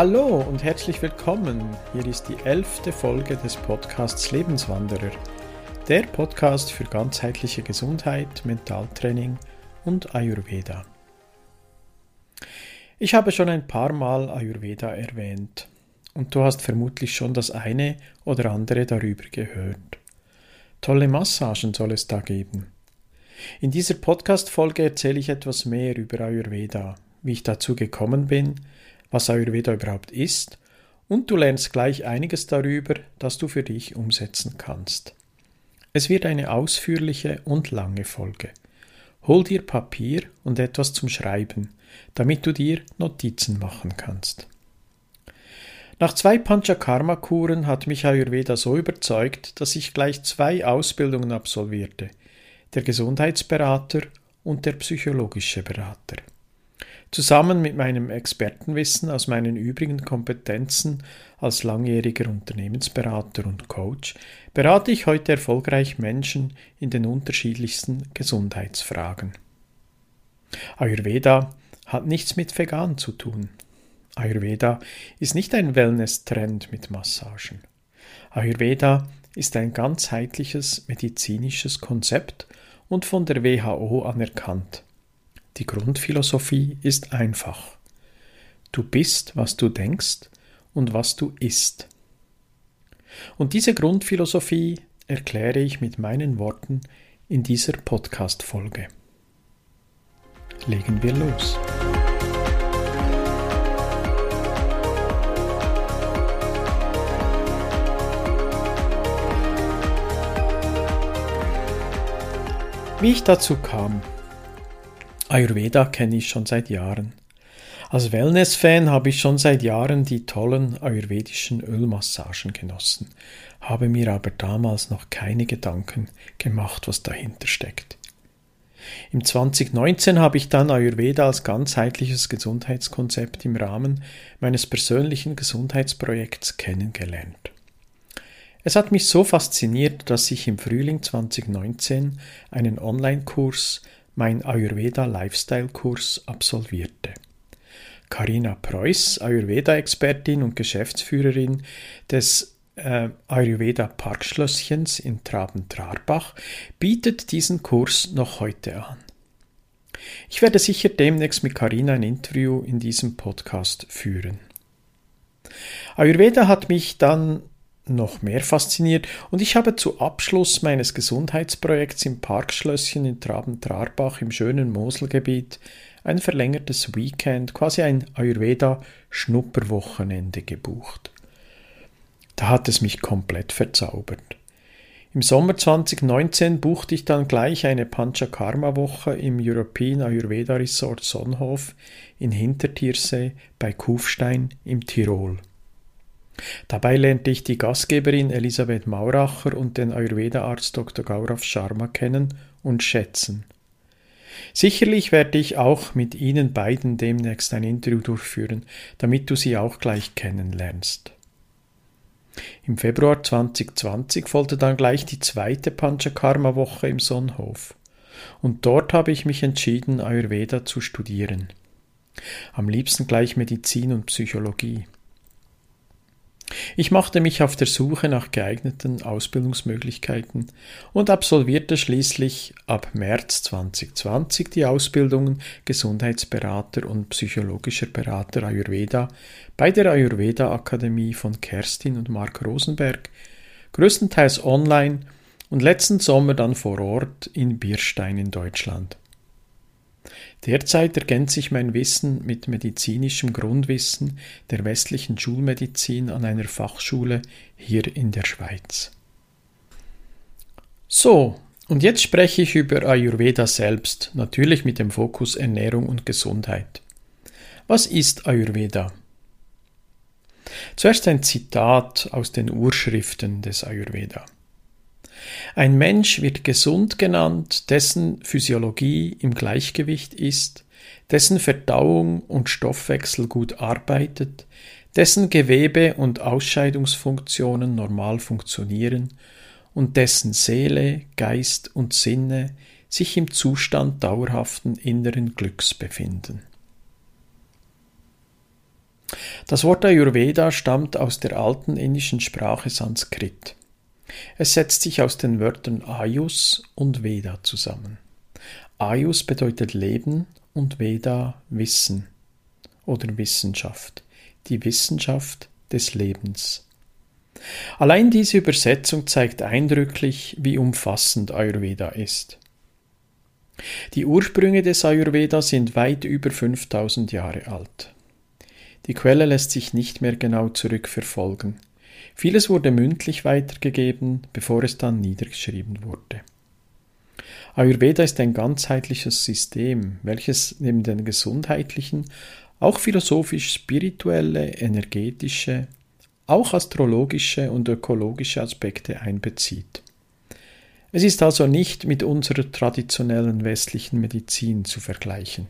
Hallo und herzlich willkommen. Hier ist die elfte Folge des Podcasts Lebenswanderer, der Podcast für ganzheitliche Gesundheit, Mentaltraining und Ayurveda. Ich habe schon ein paar Mal Ayurveda erwähnt und du hast vermutlich schon das eine oder andere darüber gehört. Tolle Massagen soll es da geben. In dieser Podcast-Folge erzähle ich etwas mehr über Ayurveda, wie ich dazu gekommen bin, was Ayurveda überhaupt ist, und du lernst gleich einiges darüber, das du für dich umsetzen kannst. Es wird eine ausführliche und lange Folge. Hol dir Papier und etwas zum Schreiben, damit du dir Notizen machen kannst. Nach zwei Panchakarma-Kuren hat mich Ayurveda so überzeugt, dass ich gleich zwei Ausbildungen absolvierte, der Gesundheitsberater und der psychologische Berater. Zusammen mit meinem Expertenwissen aus meinen übrigen Kompetenzen als langjähriger Unternehmensberater und Coach berate ich heute erfolgreich Menschen in den unterschiedlichsten Gesundheitsfragen. Ayurveda hat nichts mit vegan zu tun. Ayurveda ist nicht ein Wellness-Trend mit Massagen. Ayurveda ist ein ganzheitliches medizinisches Konzept und von der WHO anerkannt. Die Grundphilosophie ist einfach. Du bist, was du denkst und was du isst. Und diese Grundphilosophie erkläre ich mit meinen Worten in dieser Podcast-Folge. Legen wir los. Wie ich dazu kam, Ayurveda kenne ich schon seit Jahren. Als Wellness-Fan habe ich schon seit Jahren die tollen ayurvedischen Ölmassagen genossen, habe mir aber damals noch keine Gedanken gemacht, was dahinter steckt. Im 2019 habe ich dann Ayurveda als ganzheitliches Gesundheitskonzept im Rahmen meines persönlichen Gesundheitsprojekts kennengelernt. Es hat mich so fasziniert, dass ich im Frühling 2019 einen Online-Kurs mein Ayurveda Lifestyle Kurs absolvierte. Karina Preuß, Ayurveda-Expertin und Geschäftsführerin des äh, Ayurveda Parkschlösschens in Traben-Trarbach, bietet diesen Kurs noch heute an. Ich werde sicher demnächst mit Karina ein Interview in diesem Podcast führen. Ayurveda hat mich dann noch mehr fasziniert und ich habe zu Abschluss meines Gesundheitsprojekts im Parkschlösschen in Traben-Trarbach im schönen Moselgebiet ein verlängertes Weekend, quasi ein Ayurveda-Schnupperwochenende gebucht. Da hat es mich komplett verzaubert. Im Sommer 2019 buchte ich dann gleich eine Panchakarma-Woche im European Ayurveda Resort Sonnhof in Hintertiersee bei Kufstein im Tirol. Dabei lernte ich die Gastgeberin Elisabeth Mauracher und den Ayurveda-Arzt Dr. Gaurav Sharma kennen und schätzen. Sicherlich werde ich auch mit Ihnen beiden demnächst ein Interview durchführen, damit du sie auch gleich kennenlernst. Im Februar 2020 folgte dann gleich die zweite Panchakarma-Woche im Sonnhof. Und dort habe ich mich entschieden, Ayurveda zu studieren. Am liebsten gleich Medizin und Psychologie. Ich machte mich auf der Suche nach geeigneten Ausbildungsmöglichkeiten und absolvierte schließlich ab März 2020 die Ausbildungen Gesundheitsberater und psychologischer Berater Ayurveda bei der Ayurveda Akademie von Kerstin und Mark Rosenberg, größtenteils online und letzten Sommer dann vor Ort in Bierstein in Deutschland. Derzeit ergänzt sich mein Wissen mit medizinischem Grundwissen der westlichen Schulmedizin an einer Fachschule hier in der Schweiz. So, und jetzt spreche ich über Ayurveda selbst, natürlich mit dem Fokus Ernährung und Gesundheit. Was ist Ayurveda? Zuerst ein Zitat aus den Urschriften des Ayurveda. Ein Mensch wird gesund genannt, dessen Physiologie im Gleichgewicht ist, dessen Verdauung und Stoffwechsel gut arbeitet, dessen Gewebe und Ausscheidungsfunktionen normal funktionieren und dessen Seele, Geist und Sinne sich im Zustand dauerhaften inneren Glücks befinden. Das Wort Ayurveda stammt aus der alten indischen Sprache Sanskrit. Es setzt sich aus den Wörtern Ayus und Veda zusammen. Ayus bedeutet Leben und Veda Wissen oder Wissenschaft, die Wissenschaft des Lebens. Allein diese Übersetzung zeigt eindrücklich, wie umfassend Ayurveda ist. Die Ursprünge des Ayurveda sind weit über 5000 Jahre alt. Die Quelle lässt sich nicht mehr genau zurückverfolgen. Vieles wurde mündlich weitergegeben, bevor es dann niedergeschrieben wurde. Ayurveda ist ein ganzheitliches System, welches neben den gesundheitlichen auch philosophisch-spirituelle, energetische, auch astrologische und ökologische Aspekte einbezieht. Es ist also nicht mit unserer traditionellen westlichen Medizin zu vergleichen.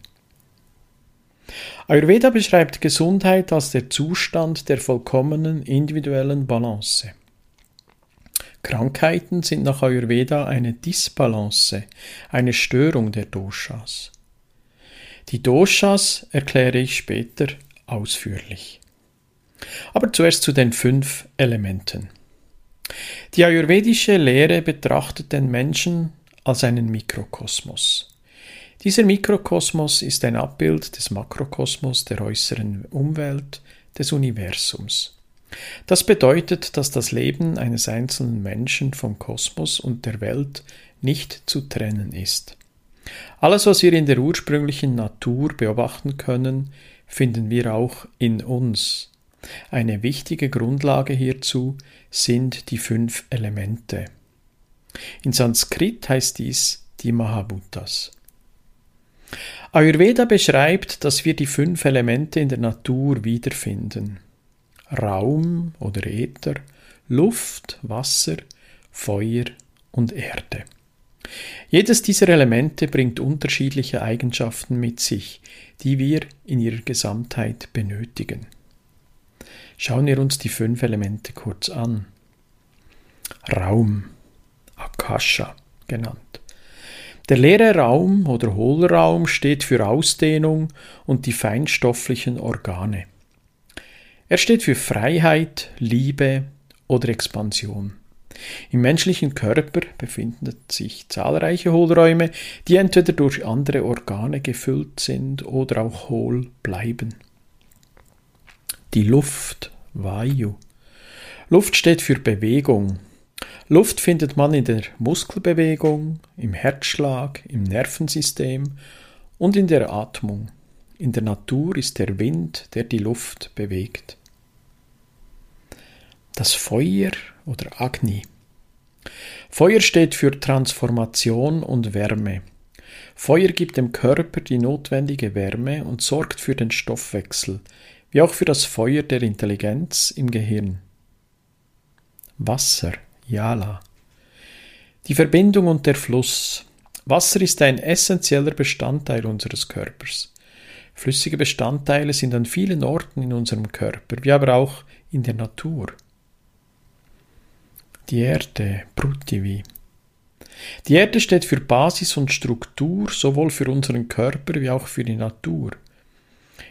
Ayurveda beschreibt Gesundheit als der Zustand der vollkommenen individuellen Balance. Krankheiten sind nach Ayurveda eine Disbalance, eine Störung der Doshas. Die Doshas erkläre ich später ausführlich. Aber zuerst zu den fünf Elementen. Die ayurvedische Lehre betrachtet den Menschen als einen Mikrokosmos. Dieser Mikrokosmos ist ein Abbild des Makrokosmos der äußeren Umwelt, des Universums. Das bedeutet, dass das Leben eines einzelnen Menschen vom Kosmos und der Welt nicht zu trennen ist. Alles, was wir in der ursprünglichen Natur beobachten können, finden wir auch in uns. Eine wichtige Grundlage hierzu sind die fünf Elemente. In Sanskrit heißt dies die Mahabhutas. Ayurveda beschreibt, dass wir die fünf Elemente in der Natur wiederfinden. Raum oder Äther, Luft, Wasser, Feuer und Erde. Jedes dieser Elemente bringt unterschiedliche Eigenschaften mit sich, die wir in ihrer Gesamtheit benötigen. Schauen wir uns die fünf Elemente kurz an. Raum, Akasha genannt. Der leere Raum oder Hohlraum steht für Ausdehnung und die feinstofflichen Organe. Er steht für Freiheit, Liebe oder Expansion. Im menschlichen Körper befinden sich zahlreiche Hohlräume, die entweder durch andere Organe gefüllt sind oder auch hohl bleiben. Die Luft, Vayu. Luft steht für Bewegung, Luft findet man in der Muskelbewegung, im Herzschlag, im Nervensystem und in der Atmung. In der Natur ist der Wind, der die Luft bewegt. Das Feuer oder Agni. Feuer steht für Transformation und Wärme. Feuer gibt dem Körper die notwendige Wärme und sorgt für den Stoffwechsel, wie auch für das Feuer der Intelligenz im Gehirn. Wasser. Jala. Die Verbindung und der Fluss. Wasser ist ein essentieller Bestandteil unseres Körpers. Flüssige Bestandteile sind an vielen Orten in unserem Körper, wie aber auch in der Natur. Die Erde, Prutivi. Die Erde steht für Basis und Struktur sowohl für unseren Körper wie auch für die Natur.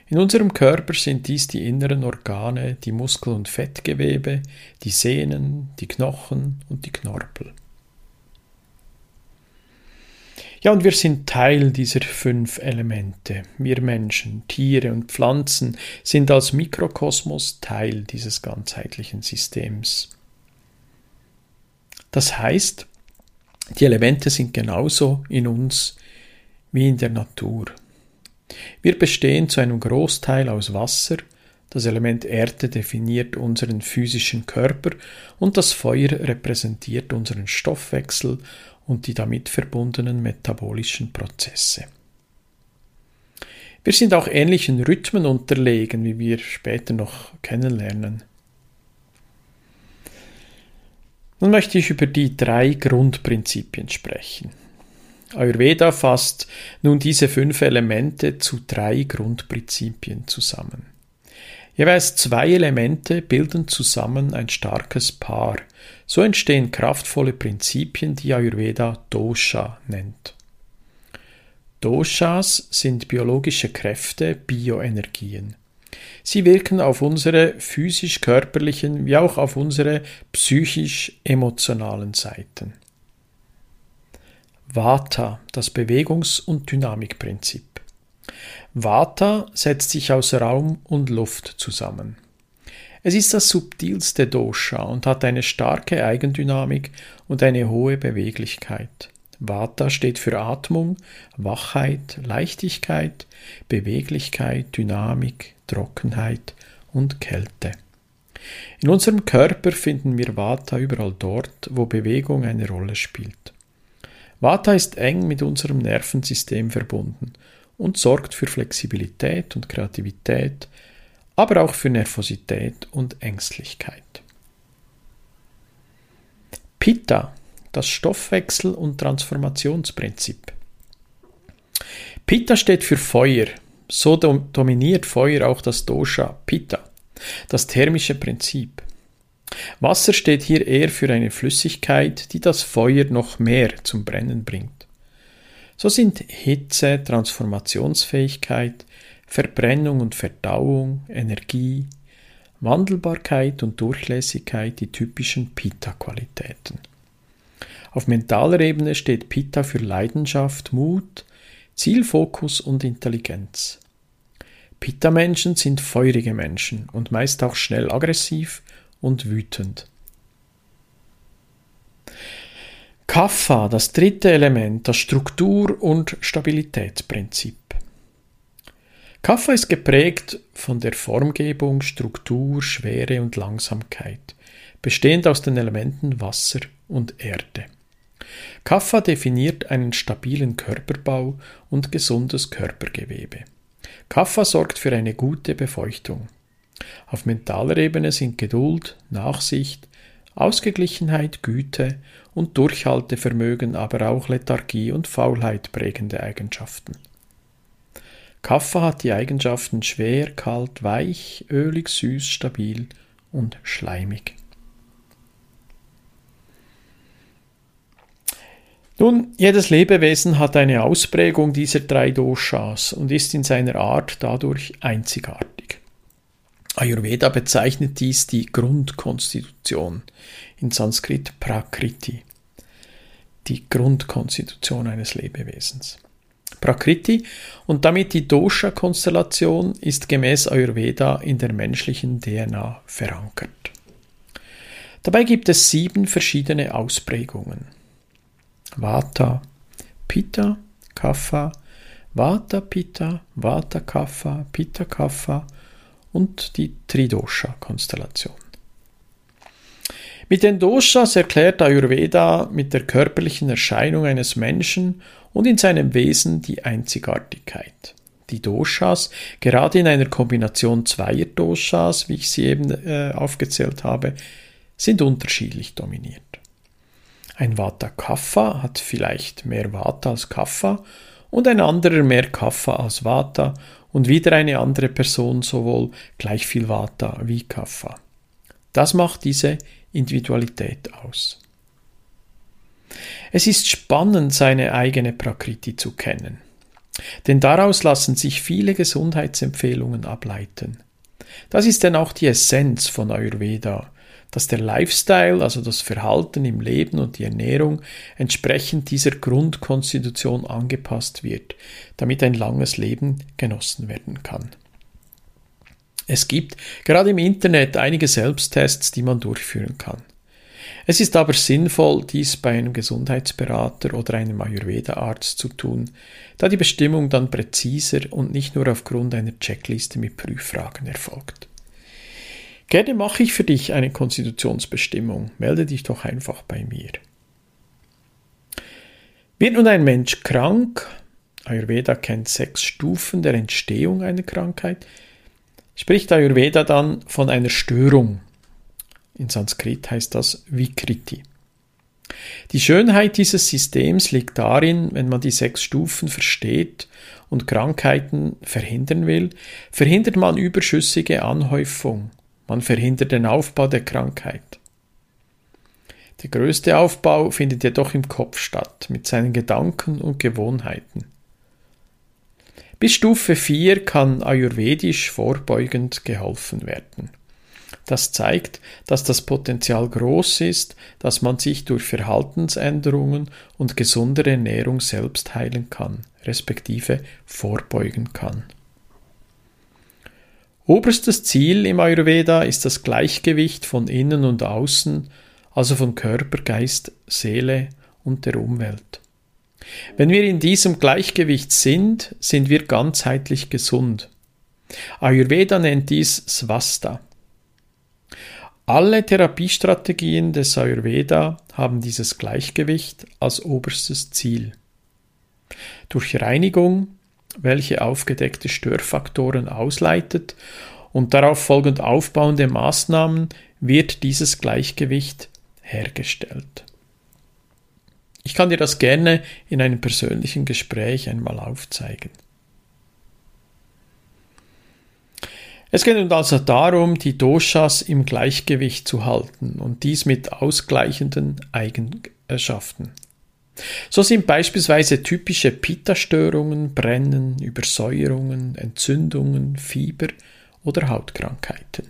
In unserem Körper sind dies die inneren Organe, die Muskel- und Fettgewebe, die Sehnen, die Knochen und die Knorpel. Ja, und wir sind Teil dieser fünf Elemente. Wir Menschen, Tiere und Pflanzen sind als Mikrokosmos Teil dieses ganzheitlichen Systems. Das heißt, die Elemente sind genauso in uns wie in der Natur. Wir bestehen zu einem Großteil aus Wasser, das Element Erde definiert unseren physischen Körper und das Feuer repräsentiert unseren Stoffwechsel und die damit verbundenen metabolischen Prozesse. Wir sind auch ähnlichen Rhythmen unterlegen, wie wir später noch kennenlernen. Nun möchte ich über die drei Grundprinzipien sprechen. Ayurveda fasst nun diese fünf Elemente zu drei Grundprinzipien zusammen. Jeweils zwei Elemente bilden zusammen ein starkes Paar. So entstehen kraftvolle Prinzipien, die Ayurveda Dosha nennt. Doshas sind biologische Kräfte, Bioenergien. Sie wirken auf unsere physisch-körperlichen wie auch auf unsere psychisch-emotionalen Seiten. Vata, das Bewegungs- und Dynamikprinzip. Vata setzt sich aus Raum und Luft zusammen. Es ist das subtilste Dosha und hat eine starke Eigendynamik und eine hohe Beweglichkeit. Vata steht für Atmung, Wachheit, Leichtigkeit, Beweglichkeit, Dynamik, Trockenheit und Kälte. In unserem Körper finden wir Vata überall dort, wo Bewegung eine Rolle spielt. Vata ist eng mit unserem Nervensystem verbunden und sorgt für Flexibilität und Kreativität, aber auch für Nervosität und Ängstlichkeit. Pitta, das Stoffwechsel- und Transformationsprinzip. Pitta steht für Feuer. So dominiert Feuer auch das Dosha Pitta, das thermische Prinzip. Wasser steht hier eher für eine Flüssigkeit, die das Feuer noch mehr zum Brennen bringt. So sind Hitze, Transformationsfähigkeit, Verbrennung und Verdauung, Energie, Wandelbarkeit und Durchlässigkeit die typischen Pitta-Qualitäten. Auf mentaler Ebene steht Pitta für Leidenschaft, Mut, Zielfokus und Intelligenz. Pitta-Menschen sind feurige Menschen und meist auch schnell aggressiv und wütend. Kapha, das dritte Element, das Struktur- und Stabilitätsprinzip. Kapha ist geprägt von der Formgebung, Struktur, Schwere und Langsamkeit, bestehend aus den Elementen Wasser und Erde. Kapha definiert einen stabilen Körperbau und gesundes Körpergewebe. Kapha sorgt für eine gute Befeuchtung. Auf mentaler Ebene sind Geduld, Nachsicht, Ausgeglichenheit, Güte und Durchhaltevermögen, aber auch Lethargie und Faulheit prägende Eigenschaften. Kaffer hat die Eigenschaften schwer, kalt, weich, ölig, süß, stabil und schleimig. Nun, jedes Lebewesen hat eine Ausprägung dieser drei Doshas und ist in seiner Art dadurch einzigartig. Ayurveda bezeichnet dies die Grundkonstitution, in Sanskrit Prakriti, die Grundkonstitution eines Lebewesens. Prakriti und damit die Dosha-Konstellation ist gemäß Ayurveda in der menschlichen DNA verankert. Dabei gibt es sieben verschiedene Ausprägungen. Vata, Pitta, Kapha, Vata, Pitta, Vata, Kapha, Pitta, Kapha und die Tridosha-Konstellation. Mit den Doshas erklärt Ayurveda mit der körperlichen Erscheinung eines Menschen und in seinem Wesen die Einzigartigkeit. Die Doshas, gerade in einer Kombination zweier Doshas, wie ich sie eben äh, aufgezählt habe, sind unterschiedlich dominiert. Ein Vata Kapha hat vielleicht mehr Vata als Kapha und ein anderer mehr Kapha als Vata und wieder eine andere Person sowohl gleich viel Vata wie Kapha. Das macht diese Individualität aus. Es ist spannend, seine eigene Prakriti zu kennen, denn daraus lassen sich viele Gesundheitsempfehlungen ableiten. Das ist denn auch die Essenz von Ayurveda, dass der Lifestyle, also das Verhalten im Leben und die Ernährung, entsprechend dieser Grundkonstitution angepasst wird, damit ein langes Leben genossen werden kann. Es gibt gerade im Internet einige Selbsttests, die man durchführen kann. Es ist aber sinnvoll, dies bei einem Gesundheitsberater oder einem Ayurveda-Arzt zu tun, da die Bestimmung dann präziser und nicht nur aufgrund einer Checkliste mit Prüffragen erfolgt. Gerne mache ich für dich eine Konstitutionsbestimmung. Melde dich doch einfach bei mir. Wird nun ein Mensch krank? Ayurveda kennt sechs Stufen der Entstehung einer Krankheit. Spricht Ayurveda dann von einer Störung. In Sanskrit heißt das Vikriti. Die Schönheit dieses Systems liegt darin, wenn man die sechs Stufen versteht und Krankheiten verhindern will, verhindert man überschüssige Anhäufung man verhindert den Aufbau der Krankheit. Der größte Aufbau findet jedoch im Kopf statt, mit seinen Gedanken und Gewohnheiten. Bis Stufe 4 kann ayurvedisch vorbeugend geholfen werden. Das zeigt, dass das Potenzial groß ist, dass man sich durch Verhaltensänderungen und gesundere Ernährung selbst heilen kann, respektive vorbeugen kann. Oberstes Ziel im Ayurveda ist das Gleichgewicht von innen und außen, also von Körper, Geist, Seele und der Umwelt. Wenn wir in diesem Gleichgewicht sind, sind wir ganzheitlich gesund. Ayurveda nennt dies Swasta. Alle Therapiestrategien des Ayurveda haben dieses Gleichgewicht als oberstes Ziel. Durch Reinigung, welche aufgedeckte Störfaktoren ausleitet und darauf folgend aufbauende Maßnahmen, wird dieses Gleichgewicht hergestellt. Ich kann dir das gerne in einem persönlichen Gespräch einmal aufzeigen. Es geht nun also darum, die Doshas im Gleichgewicht zu halten und dies mit ausgleichenden Eigenschaften. So sind beispielsweise typische Pitta-Störungen, Brennen, Übersäuerungen, Entzündungen, Fieber oder Hautkrankheiten.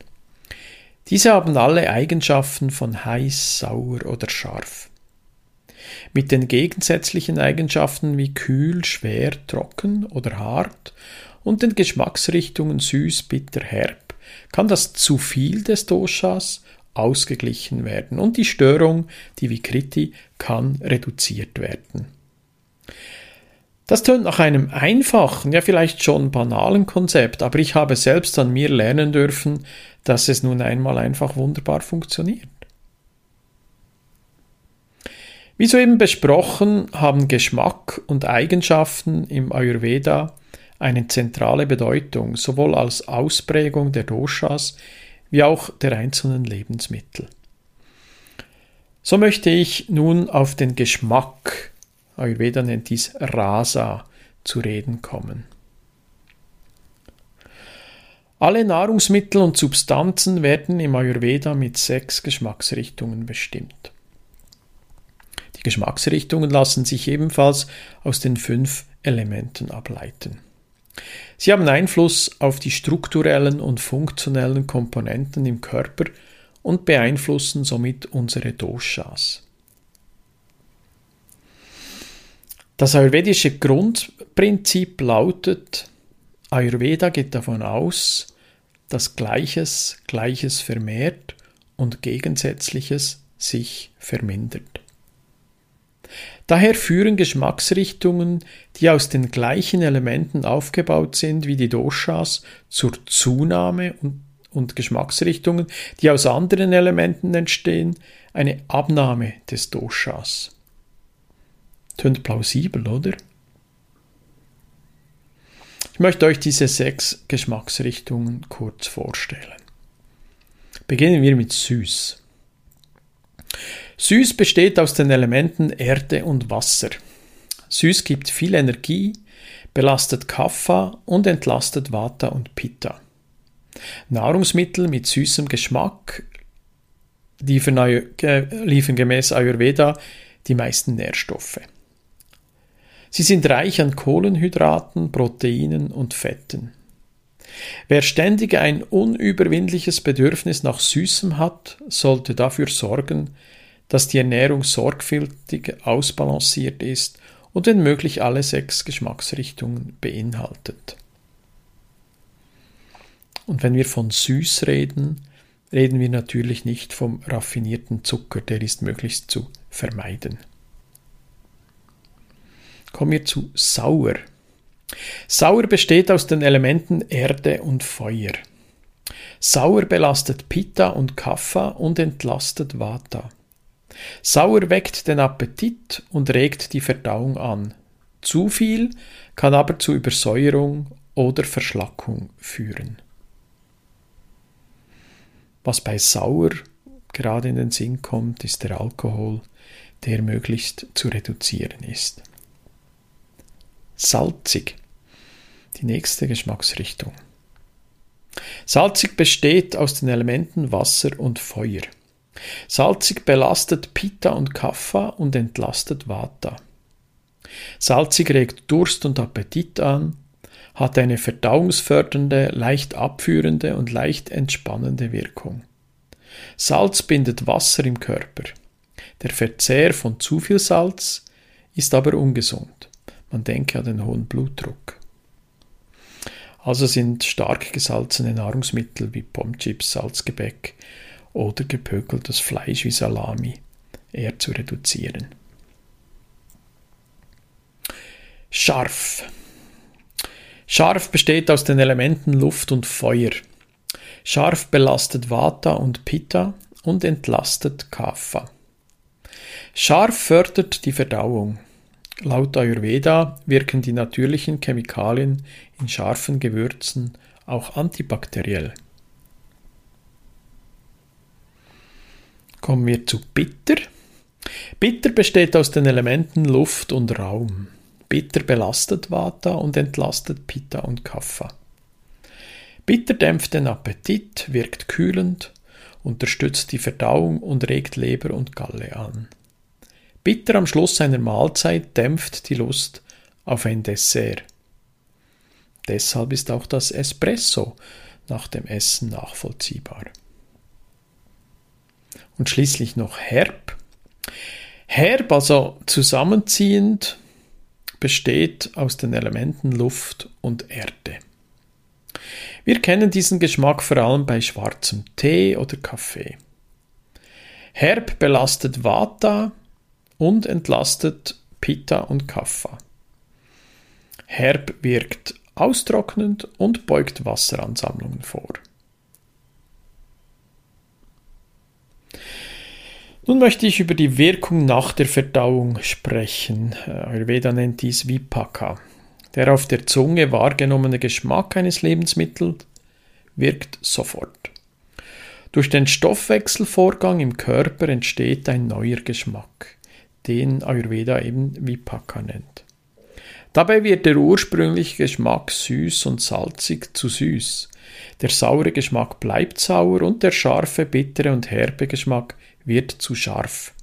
Diese haben alle Eigenschaften von heiß, sauer oder scharf. Mit den gegensätzlichen Eigenschaften wie kühl, schwer, trocken oder hart und den Geschmacksrichtungen süß, bitter, herb kann das zu viel des Doshas ausgeglichen werden und die Störung, die Vikriti, kann reduziert werden. Das tönt nach einem einfachen, ja vielleicht schon banalen Konzept, aber ich habe selbst an mir lernen dürfen, dass es nun einmal einfach wunderbar funktioniert. Wie soeben besprochen, haben Geschmack und Eigenschaften im Ayurveda eine zentrale Bedeutung, sowohl als Ausprägung der Doshas wie auch der einzelnen Lebensmittel. So möchte ich nun auf den Geschmack, Ayurveda nennt dies Rasa, zu reden kommen. Alle Nahrungsmittel und Substanzen werden im Ayurveda mit sechs Geschmacksrichtungen bestimmt. Die Geschmacksrichtungen lassen sich ebenfalls aus den fünf Elementen ableiten. Sie haben Einfluss auf die strukturellen und funktionellen Komponenten im Körper und beeinflussen somit unsere Doshas. Das ayurvedische Grundprinzip lautet, Ayurveda geht davon aus, dass Gleiches Gleiches vermehrt und Gegensätzliches sich vermindert. Daher führen Geschmacksrichtungen, die aus den gleichen Elementen aufgebaut sind wie die Doshas, zur Zunahme und, und Geschmacksrichtungen, die aus anderen Elementen entstehen, eine Abnahme des Doshas. Tönt plausibel, oder? Ich möchte euch diese sechs Geschmacksrichtungen kurz vorstellen. Beginnen wir mit süß. Süß besteht aus den Elementen Erde und Wasser. Süß gibt viel Energie, belastet Kapha und entlastet Vata und Pitta. Nahrungsmittel mit süßem Geschmack liefern, liefern gemäß Ayurveda die meisten Nährstoffe. Sie sind reich an Kohlenhydraten, Proteinen und Fetten. Wer ständig ein unüberwindliches Bedürfnis nach Süßem hat, sollte dafür sorgen, dass die Ernährung sorgfältig ausbalanciert ist und wenn möglich alle sechs Geschmacksrichtungen beinhaltet. Und wenn wir von süß reden, reden wir natürlich nicht vom raffinierten Zucker, der ist möglichst zu vermeiden. Kommen wir zu sauer. Sauer besteht aus den Elementen Erde und Feuer. Sauer belastet Pitta und Kapha und entlastet Vata. Sauer weckt den Appetit und regt die Verdauung an. Zu viel kann aber zu Übersäuerung oder Verschlackung führen. Was bei Sauer gerade in den Sinn kommt, ist der Alkohol, der möglichst zu reduzieren ist. Salzig. Die nächste Geschmacksrichtung. Salzig besteht aus den Elementen Wasser und Feuer. Salzig belastet Pitta und Kapha und entlastet Vata. Salzig regt Durst und Appetit an, hat eine verdauungsfördernde, leicht abführende und leicht entspannende Wirkung. Salz bindet Wasser im Körper. Der Verzehr von zu viel Salz ist aber ungesund. Man denke an den hohen Blutdruck. Also sind stark gesalzene Nahrungsmittel wie Pomchips, Salzgebäck oder gepökeltes Fleisch wie Salami eher zu reduzieren. Scharf. Scharf besteht aus den Elementen Luft und Feuer. Scharf belastet Vata und Pitta und entlastet Kapha. Scharf fördert die Verdauung. Laut Ayurveda wirken die natürlichen Chemikalien in scharfen Gewürzen auch antibakteriell. Kommen wir zu Bitter. Bitter besteht aus den Elementen Luft und Raum. Bitter belastet Vata und entlastet Pitta und Kapha. Bitter dämpft den Appetit, wirkt kühlend, unterstützt die Verdauung und regt Leber und Galle an. Bitter am Schluss einer Mahlzeit dämpft die Lust auf ein Dessert. Deshalb ist auch das Espresso nach dem Essen nachvollziehbar. Und schließlich noch herb. Herb, also zusammenziehend, besteht aus den Elementen Luft und Erde. Wir kennen diesen Geschmack vor allem bei schwarzem Tee oder Kaffee. Herb belastet Vata und entlastet Pitta und Kapha. Herb wirkt austrocknend und beugt Wasseransammlungen vor. Nun möchte ich über die Wirkung nach der Verdauung sprechen. Ayurveda nennt dies Vipaka. Der auf der Zunge wahrgenommene Geschmack eines Lebensmittels wirkt sofort. Durch den Stoffwechselvorgang im Körper entsteht ein neuer Geschmack, den Ayurveda eben Vipaka nennt. Dabei wird der ursprüngliche Geschmack süß und salzig zu süß. Der saure Geschmack bleibt sauer und der scharfe, bittere und herbe Geschmack wird zu scharf.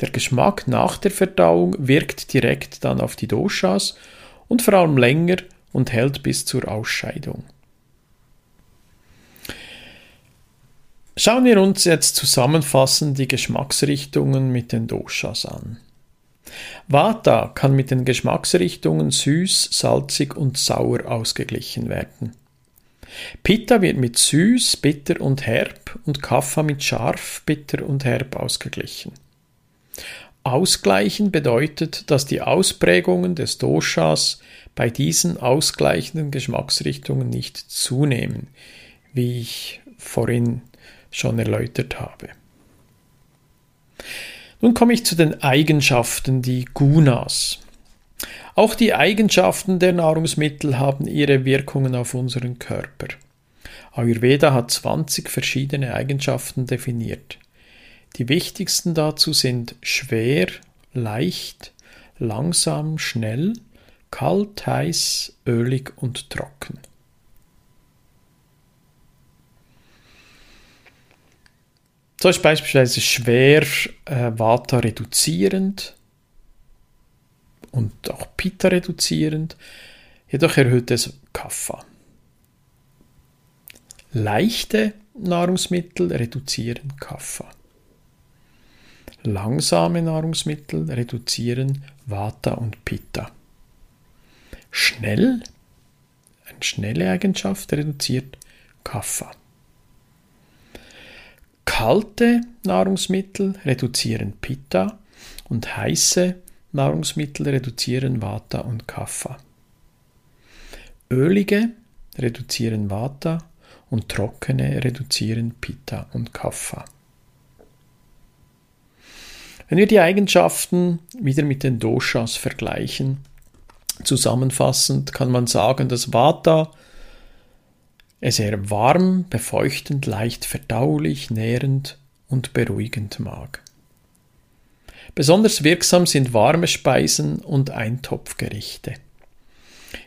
Der Geschmack nach der Verdauung wirkt direkt dann auf die Doshas und vor allem länger und hält bis zur Ausscheidung. Schauen wir uns jetzt zusammenfassend die Geschmacksrichtungen mit den Doshas an. Vata kann mit den Geschmacksrichtungen süß, salzig und sauer ausgeglichen werden. Pitta wird mit süß, bitter und herb und Kapha mit scharf, bitter und herb ausgeglichen. Ausgleichen bedeutet, dass die Ausprägungen des Doshas bei diesen ausgleichenden Geschmacksrichtungen nicht zunehmen, wie ich vorhin schon erläutert habe. Nun komme ich zu den Eigenschaften, die Gunas. Auch die Eigenschaften der Nahrungsmittel haben ihre Wirkungen auf unseren Körper. Ayurveda hat 20 verschiedene Eigenschaften definiert. Die wichtigsten dazu sind schwer, leicht, langsam, schnell, kalt, heiß, ölig und trocken. So ist beispielsweise schwer äh, Vata reduzierend und auch Pitta reduzierend, jedoch erhöht es Kapha. Leichte Nahrungsmittel reduzieren Kapha. Langsame Nahrungsmittel reduzieren Vata und Pitta. Schnell, eine schnelle Eigenschaft reduziert Kapha. Kalte Nahrungsmittel reduzieren Pitta und heiße Nahrungsmittel reduzieren Vata und Kapha. Ölige reduzieren Vata und trockene reduzieren Pitta und Kapha. Wenn wir die Eigenschaften wieder mit den Doshas vergleichen, zusammenfassend kann man sagen, dass Vata es sehr warm, befeuchtend, leicht verdaulich, nährend und beruhigend mag. Besonders wirksam sind warme Speisen und Eintopfgerichte.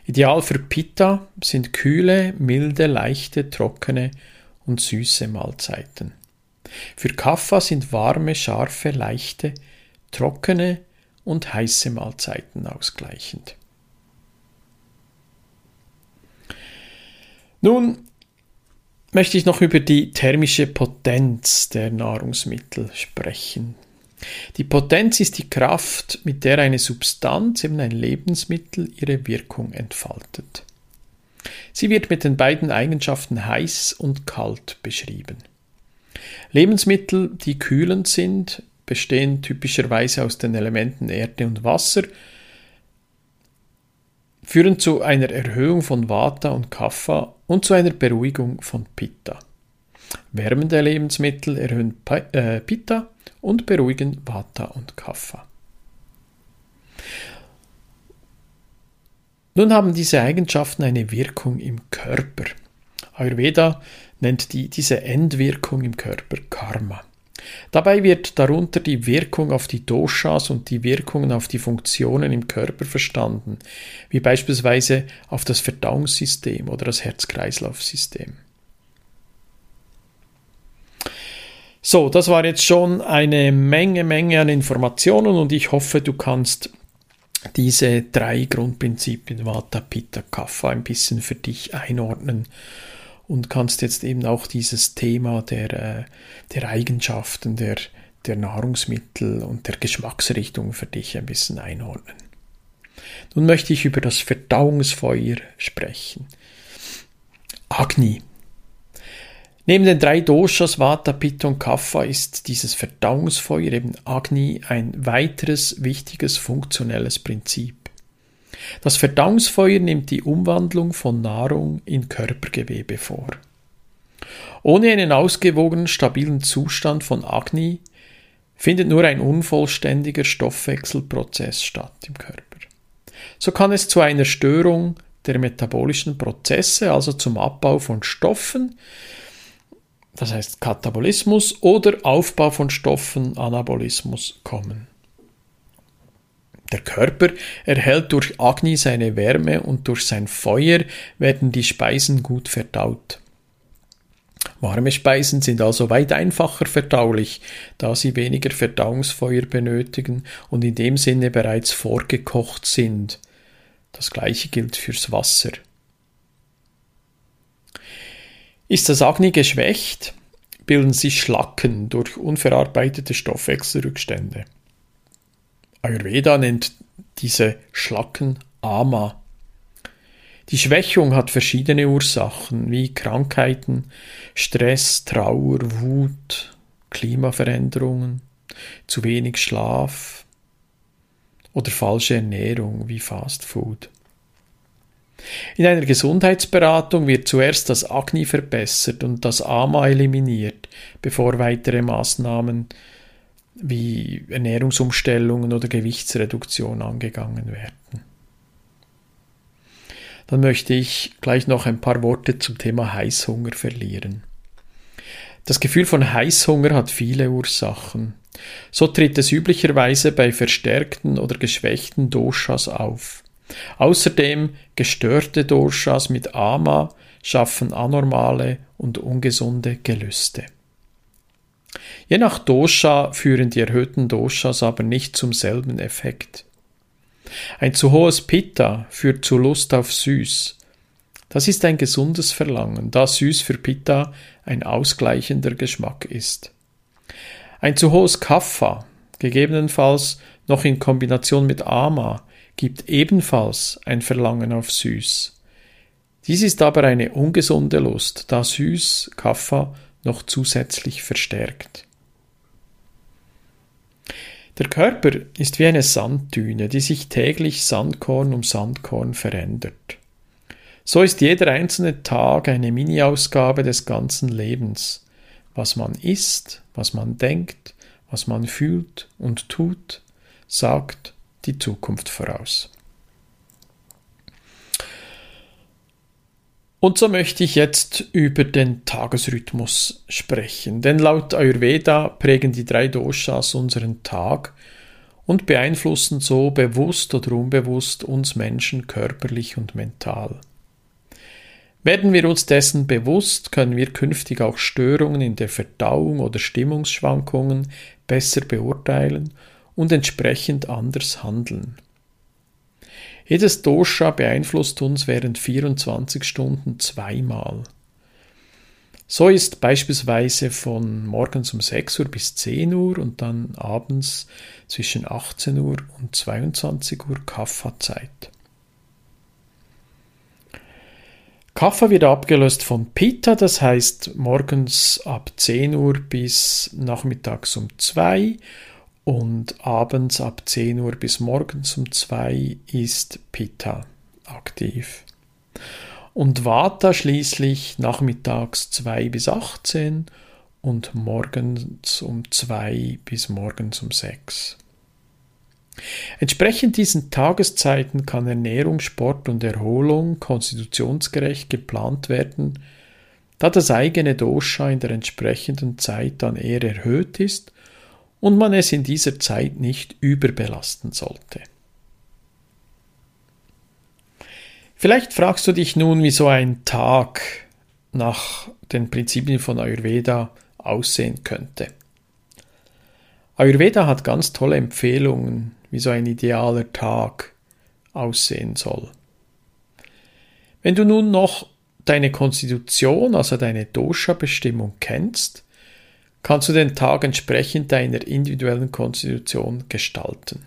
Ideal für Pitta sind kühle, milde, leichte, trockene und süße Mahlzeiten. Für Kaffa sind warme, scharfe, leichte, trockene und heiße Mahlzeiten ausgleichend. Nun möchte ich noch über die thermische Potenz der Nahrungsmittel sprechen. Die Potenz ist die Kraft, mit der eine Substanz, eben ein Lebensmittel, ihre Wirkung entfaltet. Sie wird mit den beiden Eigenschaften heiß und kalt beschrieben. Lebensmittel, die kühlend sind, bestehen typischerweise aus den Elementen Erde und Wasser, führen zu einer Erhöhung von Vata und Kapha und zu einer Beruhigung von Pitta. Wärmende Lebensmittel erhöhen äh, Pitta und beruhigen Vata und Kapha. Nun haben diese Eigenschaften eine Wirkung im Körper. Ayurveda nennt die, diese Endwirkung im Körper Karma. Dabei wird darunter die Wirkung auf die Doshas und die Wirkungen auf die Funktionen im Körper verstanden, wie beispielsweise auf das Verdauungssystem oder das Herz-Kreislauf-System. So, das war jetzt schon eine Menge, Menge an Informationen und ich hoffe, du kannst diese drei Grundprinzipien Vata, Pitta, Kapha ein bisschen für dich einordnen und kannst jetzt eben auch dieses Thema der, äh, der Eigenschaften der, der Nahrungsmittel und der Geschmacksrichtung für dich ein bisschen einordnen. Nun möchte ich über das Verdauungsfeuer sprechen. Agni. Neben den drei Doshas Vata, Pitta und Kapha ist dieses Verdauungsfeuer eben Agni ein weiteres wichtiges funktionelles Prinzip. Das Verdauungsfeuer nimmt die Umwandlung von Nahrung in Körpergewebe vor. Ohne einen ausgewogenen, stabilen Zustand von Agni findet nur ein unvollständiger Stoffwechselprozess statt im Körper. So kann es zu einer Störung der metabolischen Prozesse, also zum Abbau von Stoffen, das heißt Katabolismus oder Aufbau von Stoffen, Anabolismus kommen. Der Körper erhält durch Agni seine Wärme und durch sein Feuer werden die Speisen gut verdaut. Warme Speisen sind also weit einfacher verdaulich, da sie weniger Verdauungsfeuer benötigen und in dem Sinne bereits vorgekocht sind. Das gleiche gilt fürs Wasser. Ist das Agni geschwächt, bilden sich Schlacken durch unverarbeitete Stoffwechselrückstände. Ayurveda nennt diese Schlacken Ama. Die Schwächung hat verschiedene Ursachen wie Krankheiten, Stress, Trauer, Wut, Klimaveränderungen, zu wenig Schlaf oder falsche Ernährung wie Fast Food. In einer Gesundheitsberatung wird zuerst das Agni verbessert und das Ama eliminiert, bevor weitere Maßnahmen wie Ernährungsumstellungen oder Gewichtsreduktion angegangen werden. Dann möchte ich gleich noch ein paar Worte zum Thema Heißhunger verlieren. Das Gefühl von Heißhunger hat viele Ursachen. So tritt es üblicherweise bei verstärkten oder geschwächten Doshas auf. Außerdem gestörte Doshas mit Ama schaffen anormale und ungesunde Gelüste. Je nach Dosha führen die erhöhten Doshas aber nicht zum selben Effekt. Ein zu hohes Pitta führt zu Lust auf Süß. Das ist ein gesundes Verlangen, da Süß für Pitta ein ausgleichender Geschmack ist. Ein zu hohes Kapha, gegebenenfalls noch in Kombination mit Ama, gibt ebenfalls ein Verlangen auf Süß. Dies ist aber eine ungesunde Lust, da Süß, Kapha, noch zusätzlich verstärkt. Der Körper ist wie eine Sanddüne, die sich täglich Sandkorn um Sandkorn verändert. So ist jeder einzelne Tag eine Mini-Ausgabe des ganzen Lebens. Was man isst, was man denkt, was man fühlt und tut, sagt die Zukunft voraus. Und so möchte ich jetzt über den Tagesrhythmus sprechen, denn laut Ayurveda prägen die drei Doshas unseren Tag und beeinflussen so bewusst oder unbewusst uns Menschen körperlich und mental. Werden wir uns dessen bewusst, können wir künftig auch Störungen in der Verdauung oder Stimmungsschwankungen besser beurteilen und entsprechend anders handeln. Jedes Dosha beeinflusst uns während 24 Stunden zweimal. So ist beispielsweise von morgens um 6 Uhr bis 10 Uhr und dann abends zwischen 18 Uhr und 22 Uhr Kafferzeit. Kaffer wird abgelöst von Pitta, das heißt morgens ab 10 Uhr bis nachmittags um 2 und abends ab 10 Uhr bis morgens um 2 ist Pitta aktiv. Und Vata schließlich nachmittags 2 bis 18 und morgens um 2 bis morgens um 6. Entsprechend diesen Tageszeiten kann Ernährung, Sport und Erholung konstitutionsgerecht geplant werden, da das eigene Dosha in der entsprechenden Zeit dann eher erhöht ist und man es in dieser Zeit nicht überbelasten sollte. Vielleicht fragst du dich nun, wie so ein Tag nach den Prinzipien von Ayurveda aussehen könnte. Ayurveda hat ganz tolle Empfehlungen, wie so ein idealer Tag aussehen soll. Wenn du nun noch deine Konstitution, also deine Dosha-Bestimmung kennst, kannst du den Tag entsprechend deiner individuellen Konstitution gestalten.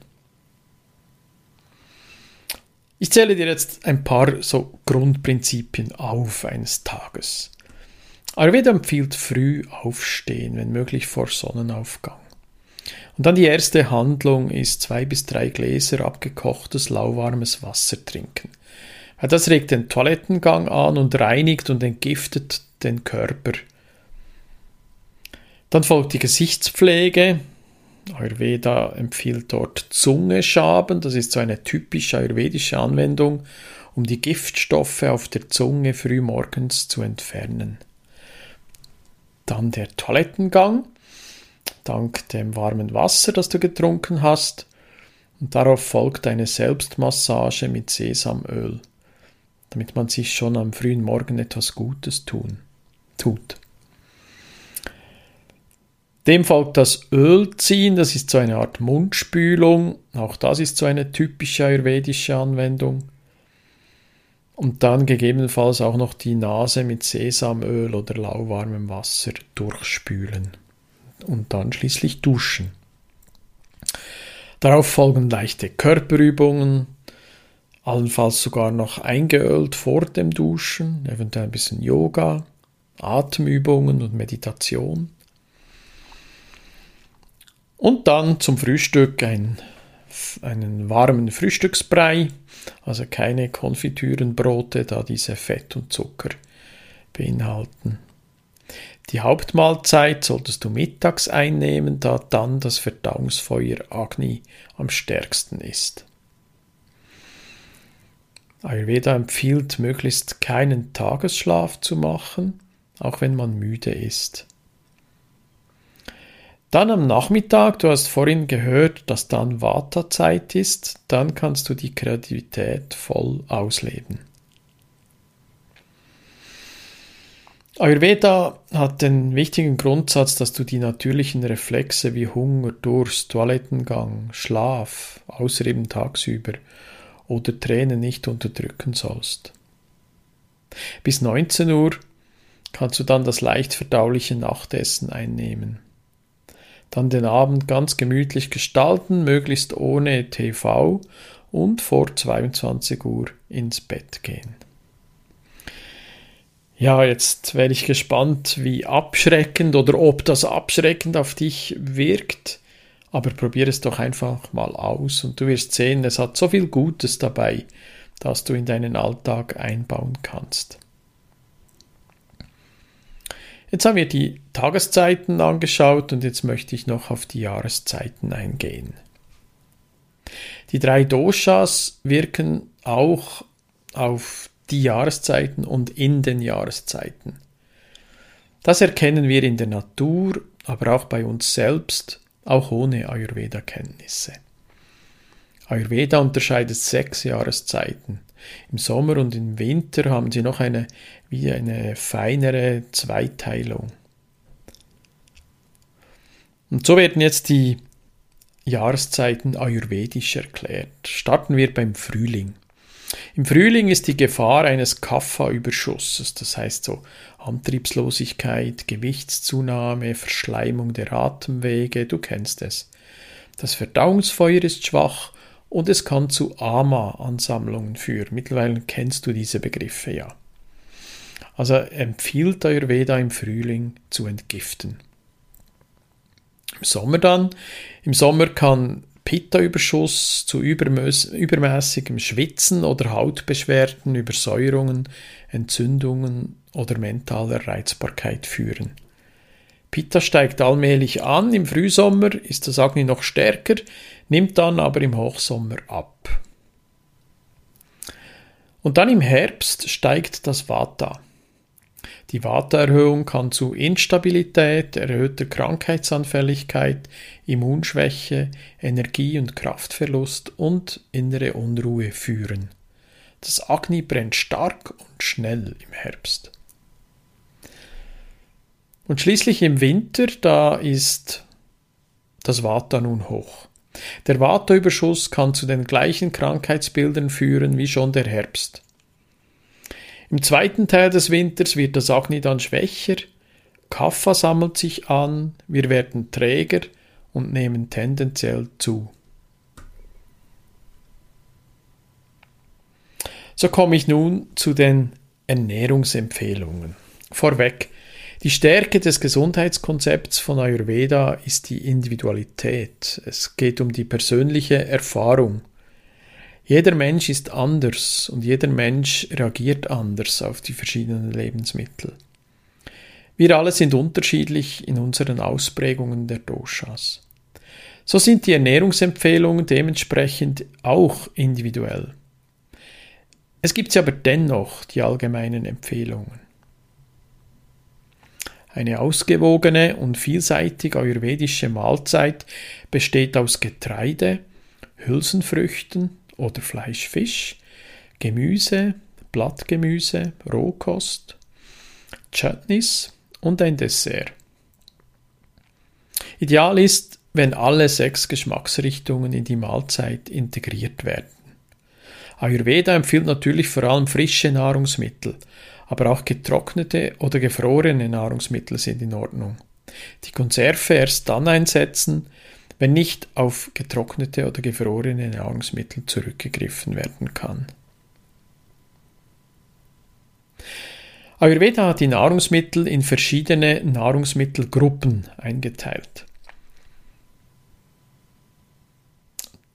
Ich zähle dir jetzt ein paar so Grundprinzipien auf eines Tages. Ayurveda empfiehlt früh aufstehen, wenn möglich vor Sonnenaufgang. Und dann die erste Handlung ist zwei bis drei Gläser abgekochtes, lauwarmes Wasser trinken. Das regt den Toilettengang an und reinigt und entgiftet den Körper dann folgt die Gesichtspflege. Ayurveda empfiehlt dort Zunge schaben. Das ist so eine typische ayurvedische Anwendung, um die Giftstoffe auf der Zunge früh morgens zu entfernen. Dann der Toilettengang, dank dem warmen Wasser, das du getrunken hast. Und darauf folgt eine Selbstmassage mit Sesamöl, damit man sich schon am frühen Morgen etwas Gutes tun, tut. Dem folgt das Ölziehen, das ist so eine Art Mundspülung. Auch das ist so eine typische ayurvedische Anwendung. Und dann gegebenenfalls auch noch die Nase mit Sesamöl oder lauwarmem Wasser durchspülen. Und dann schließlich duschen. Darauf folgen leichte Körperübungen, allenfalls sogar noch eingeölt vor dem Duschen, eventuell ein bisschen Yoga, Atemübungen und Meditation. Und dann zum Frühstück ein, einen warmen Frühstücksbrei, also keine Konfitürenbrote, da diese Fett und Zucker beinhalten. Die Hauptmahlzeit solltest du mittags einnehmen, da dann das Verdauungsfeuer Agni am stärksten ist. Ayurveda empfiehlt möglichst keinen Tagesschlaf zu machen, auch wenn man müde ist. Dann am Nachmittag, du hast vorhin gehört, dass dann Vata-Zeit ist, dann kannst du die Kreativität voll ausleben. Ayurveda hat den wichtigen Grundsatz, dass du die natürlichen Reflexe wie Hunger, Durst, Toilettengang, Schlaf, außer eben tagsüber oder Tränen nicht unterdrücken sollst. Bis 19 Uhr kannst du dann das leicht verdauliche Nachtessen einnehmen dann den Abend ganz gemütlich gestalten, möglichst ohne TV und vor 22 Uhr ins Bett gehen. Ja, jetzt wäre ich gespannt, wie abschreckend oder ob das abschreckend auf dich wirkt. Aber probier es doch einfach mal aus und du wirst sehen, es hat so viel Gutes dabei, das du in deinen Alltag einbauen kannst. Jetzt haben wir die Tageszeiten angeschaut und jetzt möchte ich noch auf die Jahreszeiten eingehen. Die drei Doshas wirken auch auf die Jahreszeiten und in den Jahreszeiten. Das erkennen wir in der Natur, aber auch bei uns selbst, auch ohne Ayurveda-Kenntnisse. Ayurveda unterscheidet sechs Jahreszeiten. Im Sommer und im Winter haben sie noch eine, wie eine feinere Zweiteilung. Und so werden jetzt die Jahreszeiten ayurvedisch erklärt. Starten wir beim Frühling. Im Frühling ist die Gefahr eines Kapha-Überschusses, das heißt so Antriebslosigkeit, Gewichtszunahme, Verschleimung der Atemwege, du kennst es. Das Verdauungsfeuer ist schwach und es kann zu Ama-Ansammlungen führen. Mittlerweile kennst du diese Begriffe ja. Also empfiehlt Ayurveda im Frühling zu entgiften. Im Sommer dann, im Sommer kann Pitta-Überschuss zu übermäßigem Schwitzen oder Hautbeschwerden, Übersäuerungen, Entzündungen oder mentaler Reizbarkeit führen. Pitta steigt allmählich an, im Frühsommer ist das Agni noch stärker, nimmt dann aber im Hochsommer ab. Und dann im Herbst steigt das Vata. Die Vata-Erhöhung kann zu Instabilität, erhöhter Krankheitsanfälligkeit, Immunschwäche, Energie- und Kraftverlust und innere Unruhe führen. Das Agni brennt stark und schnell im Herbst. Und schließlich im Winter, da ist das Vata nun hoch. Der Vata-Überschuss kann zu den gleichen Krankheitsbildern führen wie schon der Herbst. Im zweiten Teil des Winters wird das Agni dann schwächer, Kapha sammelt sich an, wir werden träger und nehmen tendenziell zu. So komme ich nun zu den Ernährungsempfehlungen. Vorweg, die Stärke des Gesundheitskonzepts von Ayurveda ist die Individualität. Es geht um die persönliche Erfahrung. Jeder Mensch ist anders und jeder Mensch reagiert anders auf die verschiedenen Lebensmittel. Wir alle sind unterschiedlich in unseren Ausprägungen der Doshas. So sind die Ernährungsempfehlungen dementsprechend auch individuell. Es gibt sie aber dennoch, die allgemeinen Empfehlungen. Eine ausgewogene und vielseitig ayurvedische Mahlzeit besteht aus Getreide, Hülsenfrüchten, oder Fleisch, Fisch, Gemüse, Blattgemüse, Rohkost, Chutneys und ein Dessert. Ideal ist, wenn alle sechs Geschmacksrichtungen in die Mahlzeit integriert werden. Ayurveda empfiehlt natürlich vor allem frische Nahrungsmittel, aber auch getrocknete oder gefrorene Nahrungsmittel sind in Ordnung. Die Konserve erst dann einsetzen, wenn nicht auf getrocknete oder gefrorene Nahrungsmittel zurückgegriffen werden kann. Ayurveda hat die Nahrungsmittel in verschiedene Nahrungsmittelgruppen eingeteilt.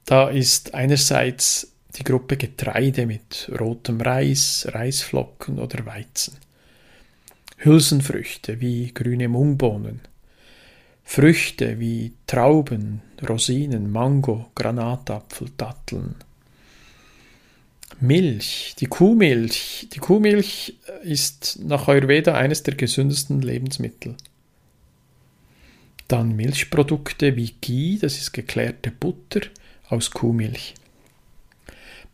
Da ist einerseits die Gruppe Getreide mit rotem Reis, Reisflocken oder Weizen. Hülsenfrüchte wie grüne Mungbohnen, Früchte wie Trauben, Rosinen, Mango, Granatapfel, Datteln. Milch, die Kuhmilch. Die Kuhmilch ist nach Ayurveda eines der gesündesten Lebensmittel. Dann Milchprodukte wie Ghee, das ist geklärte Butter aus Kuhmilch.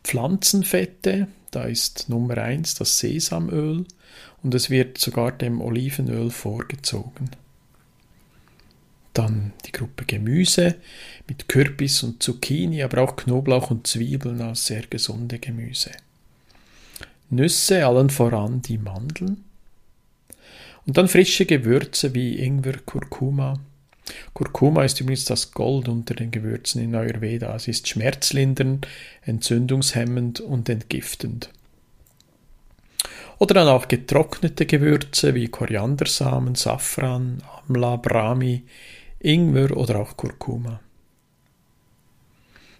Pflanzenfette, da ist Nummer eins das Sesamöl und es wird sogar dem Olivenöl vorgezogen. Dann die Gruppe Gemüse mit Kürbis und Zucchini, aber auch Knoblauch und Zwiebeln als sehr gesunde Gemüse. Nüsse, allen voran die Mandeln. Und dann frische Gewürze wie Ingwer, Kurkuma. Kurkuma ist übrigens das Gold unter den Gewürzen in Ayurveda. Es ist schmerzlindernd, entzündungshemmend und entgiftend. Oder dann auch getrocknete Gewürze wie Koriandersamen, Safran, Amla, Brahmi, Ingwer oder auch Kurkuma.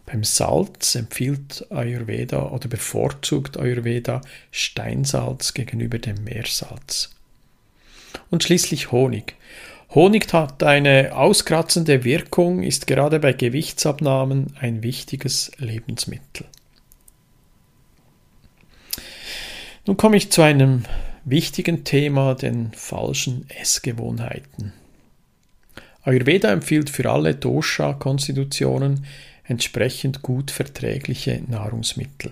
Beim Salz empfiehlt Ayurveda oder bevorzugt Ayurveda Steinsalz gegenüber dem Meersalz. Und schließlich Honig. Honig hat eine auskratzende Wirkung, ist gerade bei Gewichtsabnahmen ein wichtiges Lebensmittel. Nun komme ich zu einem wichtigen Thema, den falschen Essgewohnheiten. Ayurveda empfiehlt für alle Dosha-Konstitutionen entsprechend gut verträgliche Nahrungsmittel.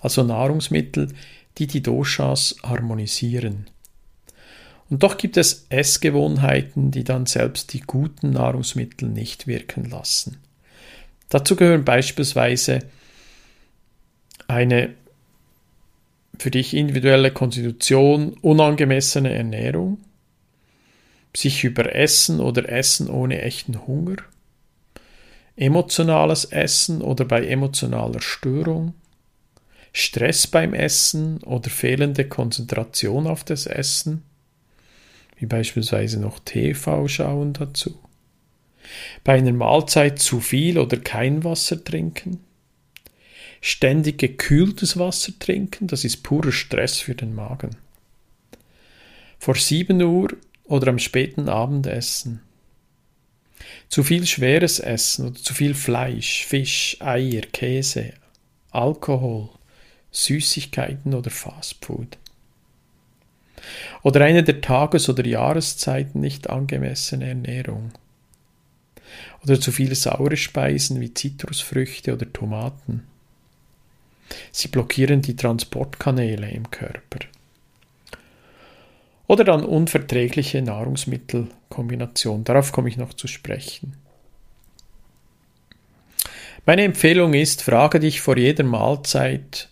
Also Nahrungsmittel, die die Doshas harmonisieren. Und doch gibt es Essgewohnheiten, die dann selbst die guten Nahrungsmittel nicht wirken lassen. Dazu gehören beispielsweise eine für dich individuelle Konstitution, unangemessene Ernährung, sich überessen oder Essen ohne echten Hunger, emotionales Essen oder bei emotionaler Störung, Stress beim Essen oder fehlende Konzentration auf das Essen, wie beispielsweise noch TV schauen dazu, bei einer Mahlzeit zu viel oder kein Wasser trinken, ständig gekühltes Wasser trinken, das ist purer Stress für den Magen. Vor 7 Uhr oder am späten Abendessen. Zu viel schweres Essen oder zu viel Fleisch, Fisch, Eier, Käse, Alkohol, Süßigkeiten oder Fastfood. Oder eine der Tages- oder Jahreszeiten nicht angemessene Ernährung. Oder zu viele saure Speisen wie Zitrusfrüchte oder Tomaten. Sie blockieren die Transportkanäle im Körper. Oder dann unverträgliche Nahrungsmittelkombination. Darauf komme ich noch zu sprechen. Meine Empfehlung ist, frage dich vor jeder Mahlzeit,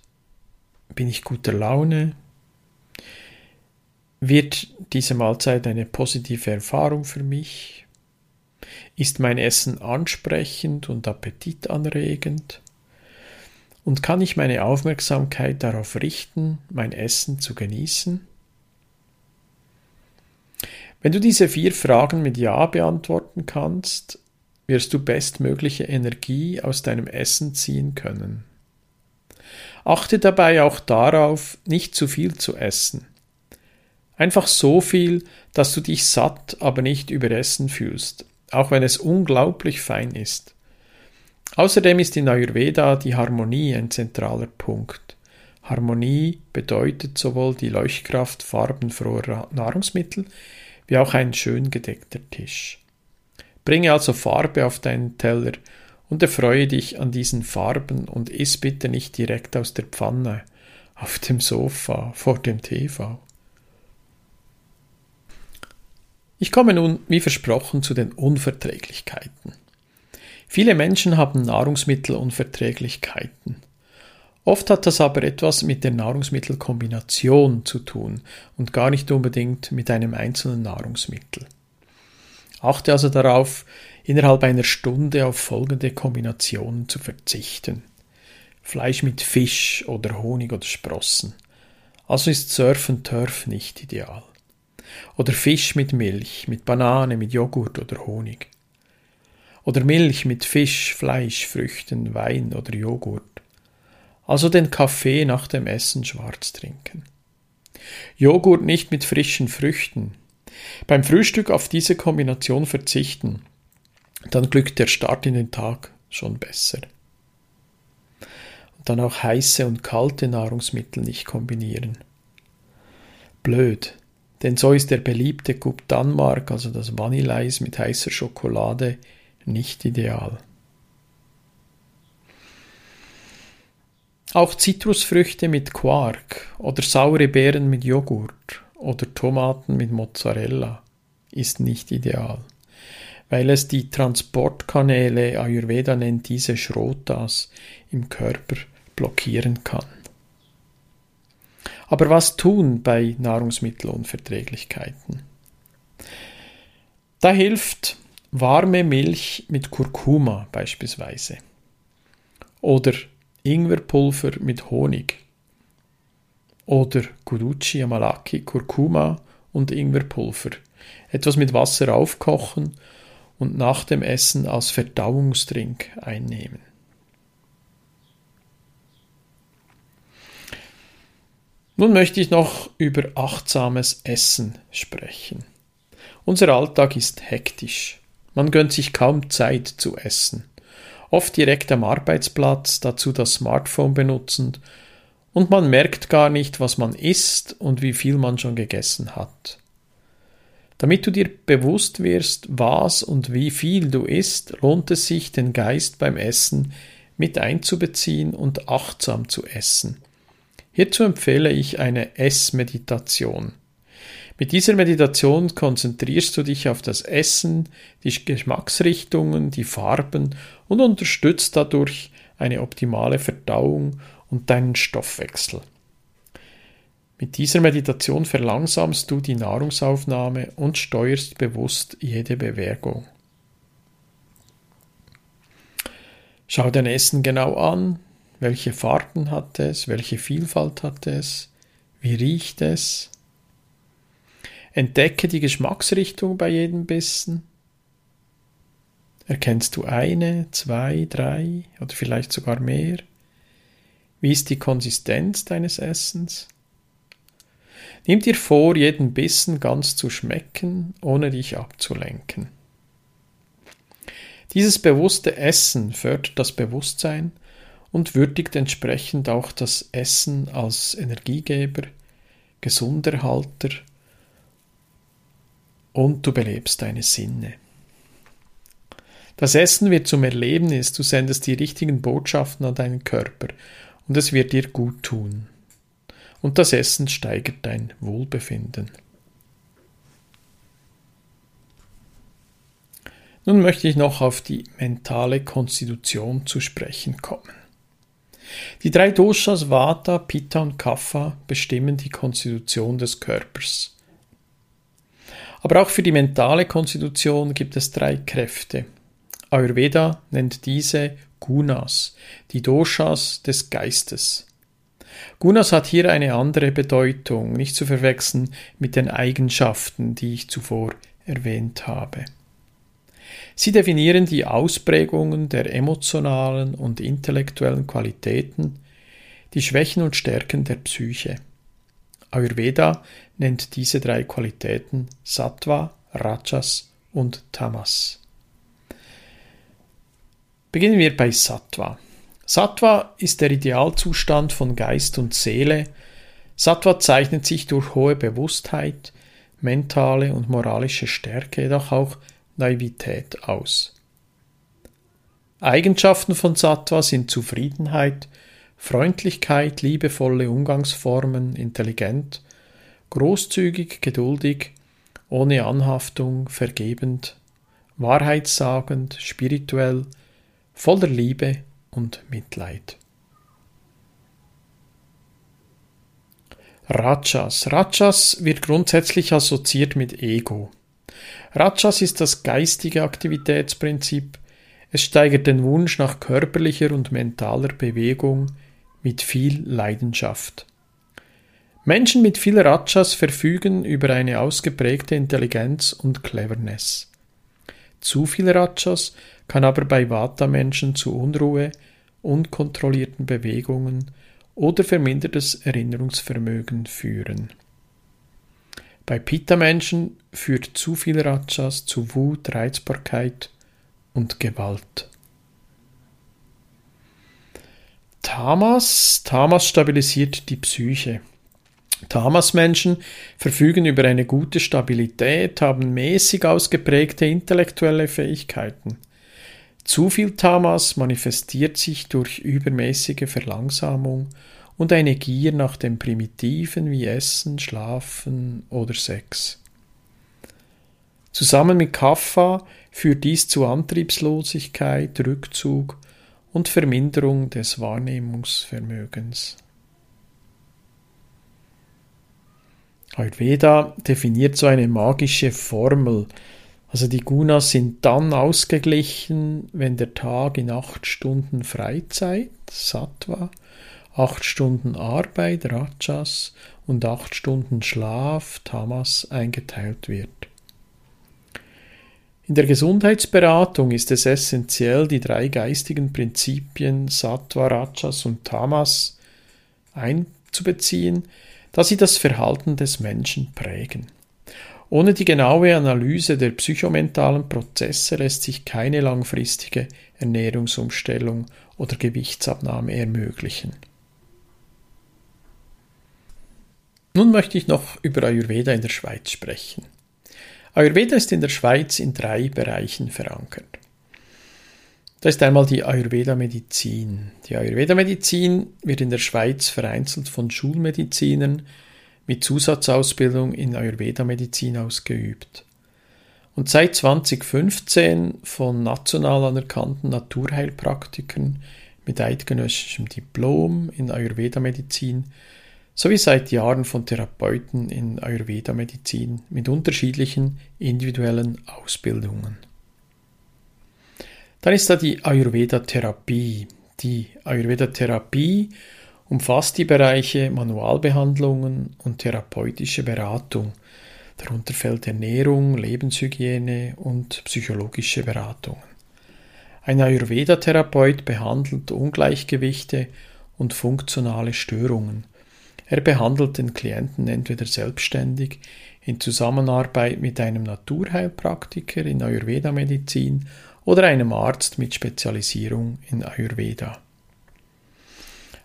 bin ich guter Laune? Wird diese Mahlzeit eine positive Erfahrung für mich? Ist mein Essen ansprechend und appetitanregend? Und kann ich meine Aufmerksamkeit darauf richten, mein Essen zu genießen? Wenn du diese vier Fragen mit Ja beantworten kannst, wirst du bestmögliche Energie aus deinem Essen ziehen können. Achte dabei auch darauf, nicht zu viel zu essen. Einfach so viel, dass du dich satt, aber nicht überessen fühlst, auch wenn es unglaublich fein ist. Außerdem ist in Ayurveda die Harmonie ein zentraler Punkt. Harmonie bedeutet sowohl die Leuchtkraft farbenfroher Nahrungsmittel wie auch ein schön gedeckter Tisch. Bringe also Farbe auf deinen Teller und erfreue dich an diesen Farben und iss bitte nicht direkt aus der Pfanne, auf dem Sofa, vor dem TV. Ich komme nun, wie versprochen, zu den Unverträglichkeiten. Viele Menschen haben Nahrungsmittelunverträglichkeiten. Oft hat das aber etwas mit der Nahrungsmittelkombination zu tun und gar nicht unbedingt mit einem einzelnen Nahrungsmittel. Achte also darauf, innerhalb einer Stunde auf folgende Kombinationen zu verzichten. Fleisch mit Fisch oder Honig oder Sprossen. Also ist Surf and Turf nicht ideal. Oder Fisch mit Milch, mit Banane, mit Joghurt oder Honig. Oder Milch mit Fisch, Fleisch, Früchten, Wein oder Joghurt also den Kaffee nach dem Essen schwarz trinken. Joghurt nicht mit frischen Früchten. Beim Frühstück auf diese Kombination verzichten, dann glückt der Start in den Tag schon besser. Und dann auch heiße und kalte Nahrungsmittel nicht kombinieren. Blöd, denn so ist der beliebte Coupe Danmark, also das Vanilleeis mit heißer Schokolade, nicht ideal. Auch Zitrusfrüchte mit Quark oder saure Beeren mit Joghurt oder Tomaten mit Mozzarella ist nicht ideal, weil es die Transportkanäle, Ayurveda nennt diese Schrotas, im Körper blockieren kann. Aber was tun bei Nahrungsmittelunverträglichkeiten? Da hilft warme Milch mit Kurkuma beispielsweise oder Ingwerpulver mit Honig oder Guruchi, Amalaki, Kurkuma und Ingwerpulver. Etwas mit Wasser aufkochen und nach dem Essen als Verdauungstrink einnehmen. Nun möchte ich noch über achtsames Essen sprechen. Unser Alltag ist hektisch. Man gönnt sich kaum Zeit zu essen oft direkt am Arbeitsplatz, dazu das Smartphone benutzend, und man merkt gar nicht, was man isst und wie viel man schon gegessen hat. Damit du dir bewusst wirst, was und wie viel du isst, lohnt es sich, den Geist beim Essen mit einzubeziehen und achtsam zu essen. Hierzu empfehle ich eine Essmeditation. Mit dieser Meditation konzentrierst du dich auf das Essen, die Geschmacksrichtungen, die Farben und unterstützt dadurch eine optimale Verdauung und deinen Stoffwechsel. Mit dieser Meditation verlangsamst du die Nahrungsaufnahme und steuerst bewusst jede Bewegung. Schau dein Essen genau an, welche Farben hat es, welche Vielfalt hat es, wie riecht es. Entdecke die Geschmacksrichtung bei jedem Bissen. Erkennst du eine, zwei, drei oder vielleicht sogar mehr? Wie ist die Konsistenz deines Essens? Nimm dir vor, jeden Bissen ganz zu schmecken, ohne dich abzulenken. Dieses bewusste Essen fördert das Bewusstsein und würdigt entsprechend auch das Essen als Energiegeber, Gesunderhalter und du belebst deine Sinne. Das Essen wird zum Erlebnis, du sendest die richtigen Botschaften an deinen Körper und es wird dir gut tun und das Essen steigert dein Wohlbefinden. Nun möchte ich noch auf die mentale Konstitution zu sprechen kommen. Die drei Doshas Vata, Pitta und Kapha bestimmen die Konstitution des Körpers. Aber auch für die mentale Konstitution gibt es drei Kräfte. Ayurveda nennt diese Gunas, die Doshas des Geistes. Gunas hat hier eine andere Bedeutung, nicht zu verwechseln mit den Eigenschaften, die ich zuvor erwähnt habe. Sie definieren die Ausprägungen der emotionalen und intellektuellen Qualitäten, die Schwächen und Stärken der Psyche. Ayurveda nennt diese drei Qualitäten Sattva, Rajas und Tamas. Beginnen wir bei Sattva. Sattva ist der Idealzustand von Geist und Seele. Sattva zeichnet sich durch hohe Bewusstheit, mentale und moralische Stärke, jedoch auch Naivität aus. Eigenschaften von Sattva sind Zufriedenheit, Freundlichkeit, liebevolle Umgangsformen, intelligent, großzügig, geduldig, ohne Anhaftung, vergebend, wahrheitssagend, spirituell, voller Liebe und Mitleid. Rajas. Rajas wird grundsätzlich assoziiert mit Ego. Rajas ist das geistige Aktivitätsprinzip. Es steigert den Wunsch nach körperlicher und mentaler Bewegung mit viel Leidenschaft. Menschen mit viel Rajas verfügen über eine ausgeprägte Intelligenz und Cleverness. Zu viel Rajas kann aber bei Vata-Menschen zu Unruhe, unkontrollierten Bewegungen oder vermindertes Erinnerungsvermögen führen. Bei Pitta-Menschen führt zu viel Rajas zu Wut, Reizbarkeit und Gewalt. Tamas, Tamas stabilisiert die Psyche. Tamas-Menschen verfügen über eine gute Stabilität, haben mäßig ausgeprägte intellektuelle Fähigkeiten. Zu viel Tamas manifestiert sich durch übermäßige Verlangsamung und eine Gier nach dem Primitiven wie Essen, Schlafen oder Sex. Zusammen mit Kaffa führt dies zu Antriebslosigkeit, Rückzug und Verminderung des Wahrnehmungsvermögens. Ayurveda definiert so eine magische Formel. Also die Gunas sind dann ausgeglichen, wenn der Tag in acht Stunden Freizeit, Sattva, acht Stunden Arbeit, Rajas, und acht Stunden Schlaf, Tamas, eingeteilt wird. In der Gesundheitsberatung ist es essentiell, die drei geistigen Prinzipien Sattva, Rajas und Tamas einzubeziehen, da sie das Verhalten des Menschen prägen. Ohne die genaue Analyse der psychomentalen Prozesse lässt sich keine langfristige Ernährungsumstellung oder Gewichtsabnahme ermöglichen. Nun möchte ich noch über Ayurveda in der Schweiz sprechen. Ayurveda ist in der Schweiz in drei Bereichen verankert. Da ist einmal die Ayurveda-Medizin. Die Ayurveda-Medizin wird in der Schweiz vereinzelt von Schulmedizinern mit Zusatzausbildung in Ayurveda-Medizin ausgeübt. Und seit 2015 von national anerkannten Naturheilpraktikern mit eidgenössischem Diplom in Ayurveda-Medizin sowie seit Jahren von Therapeuten in Ayurveda-Medizin mit unterschiedlichen individuellen Ausbildungen. Dann ist da die Ayurveda-Therapie. Die Ayurveda-Therapie umfasst die Bereiche Manualbehandlungen und therapeutische Beratung. Darunter fällt Ernährung, Lebenshygiene und psychologische Beratungen. Ein Ayurveda-Therapeut behandelt Ungleichgewichte und funktionale Störungen – er behandelt den Klienten entweder selbstständig in Zusammenarbeit mit einem Naturheilpraktiker in Ayurveda-Medizin oder einem Arzt mit Spezialisierung in Ayurveda.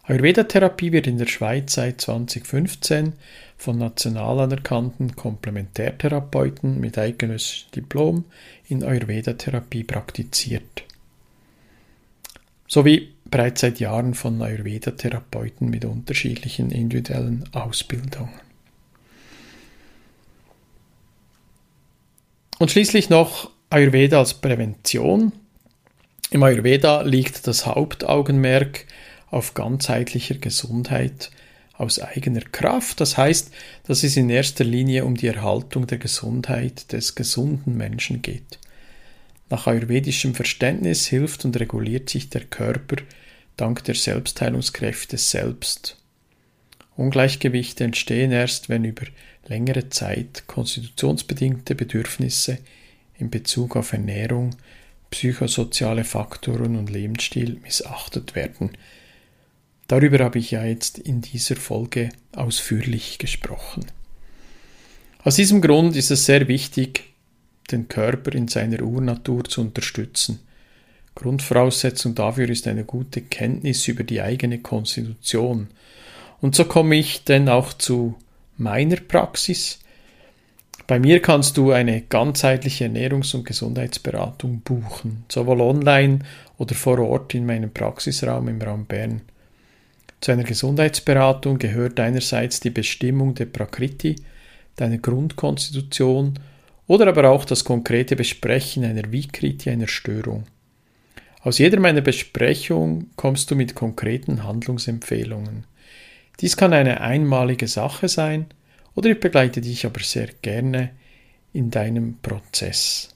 Ayurveda-Therapie wird in der Schweiz seit 2015 von national anerkannten Komplementärtherapeuten mit eigenes Diplom in Ayurveda-Therapie praktiziert. Sowie bereits seit Jahren von Ayurveda-Therapeuten mit unterschiedlichen individuellen Ausbildungen. Und schließlich noch Ayurveda als Prävention. Im Ayurveda liegt das Hauptaugenmerk auf ganzheitlicher Gesundheit aus eigener Kraft. Das heißt, dass es in erster Linie um die Erhaltung der Gesundheit des gesunden Menschen geht. Nach ayurvedischem Verständnis hilft und reguliert sich der Körper dank der Selbstheilungskräfte selbst. Ungleichgewichte entstehen erst, wenn über längere Zeit konstitutionsbedingte Bedürfnisse in Bezug auf Ernährung, psychosoziale Faktoren und Lebensstil missachtet werden. Darüber habe ich ja jetzt in dieser Folge ausführlich gesprochen. Aus diesem Grund ist es sehr wichtig, den Körper in seiner Urnatur zu unterstützen – Grundvoraussetzung dafür ist eine gute Kenntnis über die eigene Konstitution. Und so komme ich denn auch zu meiner Praxis. Bei mir kannst du eine ganzheitliche Ernährungs- und Gesundheitsberatung buchen, sowohl online oder vor Ort in meinem Praxisraum im Raum Bern. Zu einer Gesundheitsberatung gehört einerseits die Bestimmung der Prakriti, deiner Grundkonstitution, oder aber auch das konkrete Besprechen einer Vikriti, einer Störung. Aus jeder meiner Besprechung kommst du mit konkreten Handlungsempfehlungen. Dies kann eine einmalige Sache sein oder ich begleite dich aber sehr gerne in deinem Prozess.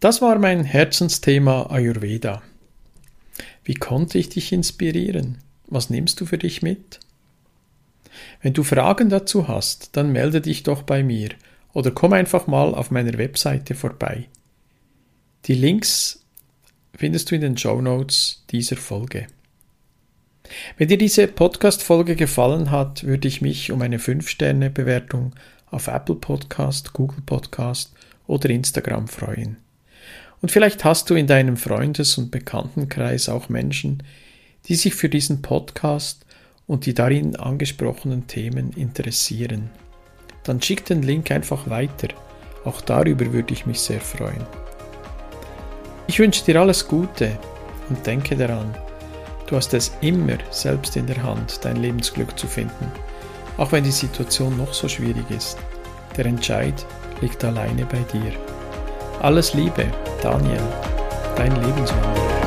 Das war mein Herzensthema Ayurveda. Wie konnte ich dich inspirieren? Was nimmst du für dich mit? Wenn du Fragen dazu hast, dann melde dich doch bei mir oder komm einfach mal auf meiner Webseite vorbei. Die Links findest du in den Show Notes dieser Folge. Wenn dir diese Podcast-Folge gefallen hat, würde ich mich um eine 5-Sterne-Bewertung auf Apple Podcast, Google Podcast oder Instagram freuen. Und vielleicht hast du in deinem Freundes- und Bekanntenkreis auch Menschen, die sich für diesen Podcast und die darin angesprochenen Themen interessieren. Dann schick den Link einfach weiter. Auch darüber würde ich mich sehr freuen. Ich wünsche dir alles Gute und denke daran, du hast es immer selbst in der Hand, dein Lebensglück zu finden, auch wenn die Situation noch so schwierig ist. Der Entscheid liegt alleine bei dir. Alles Liebe, Daniel, dein Lebenswanderer.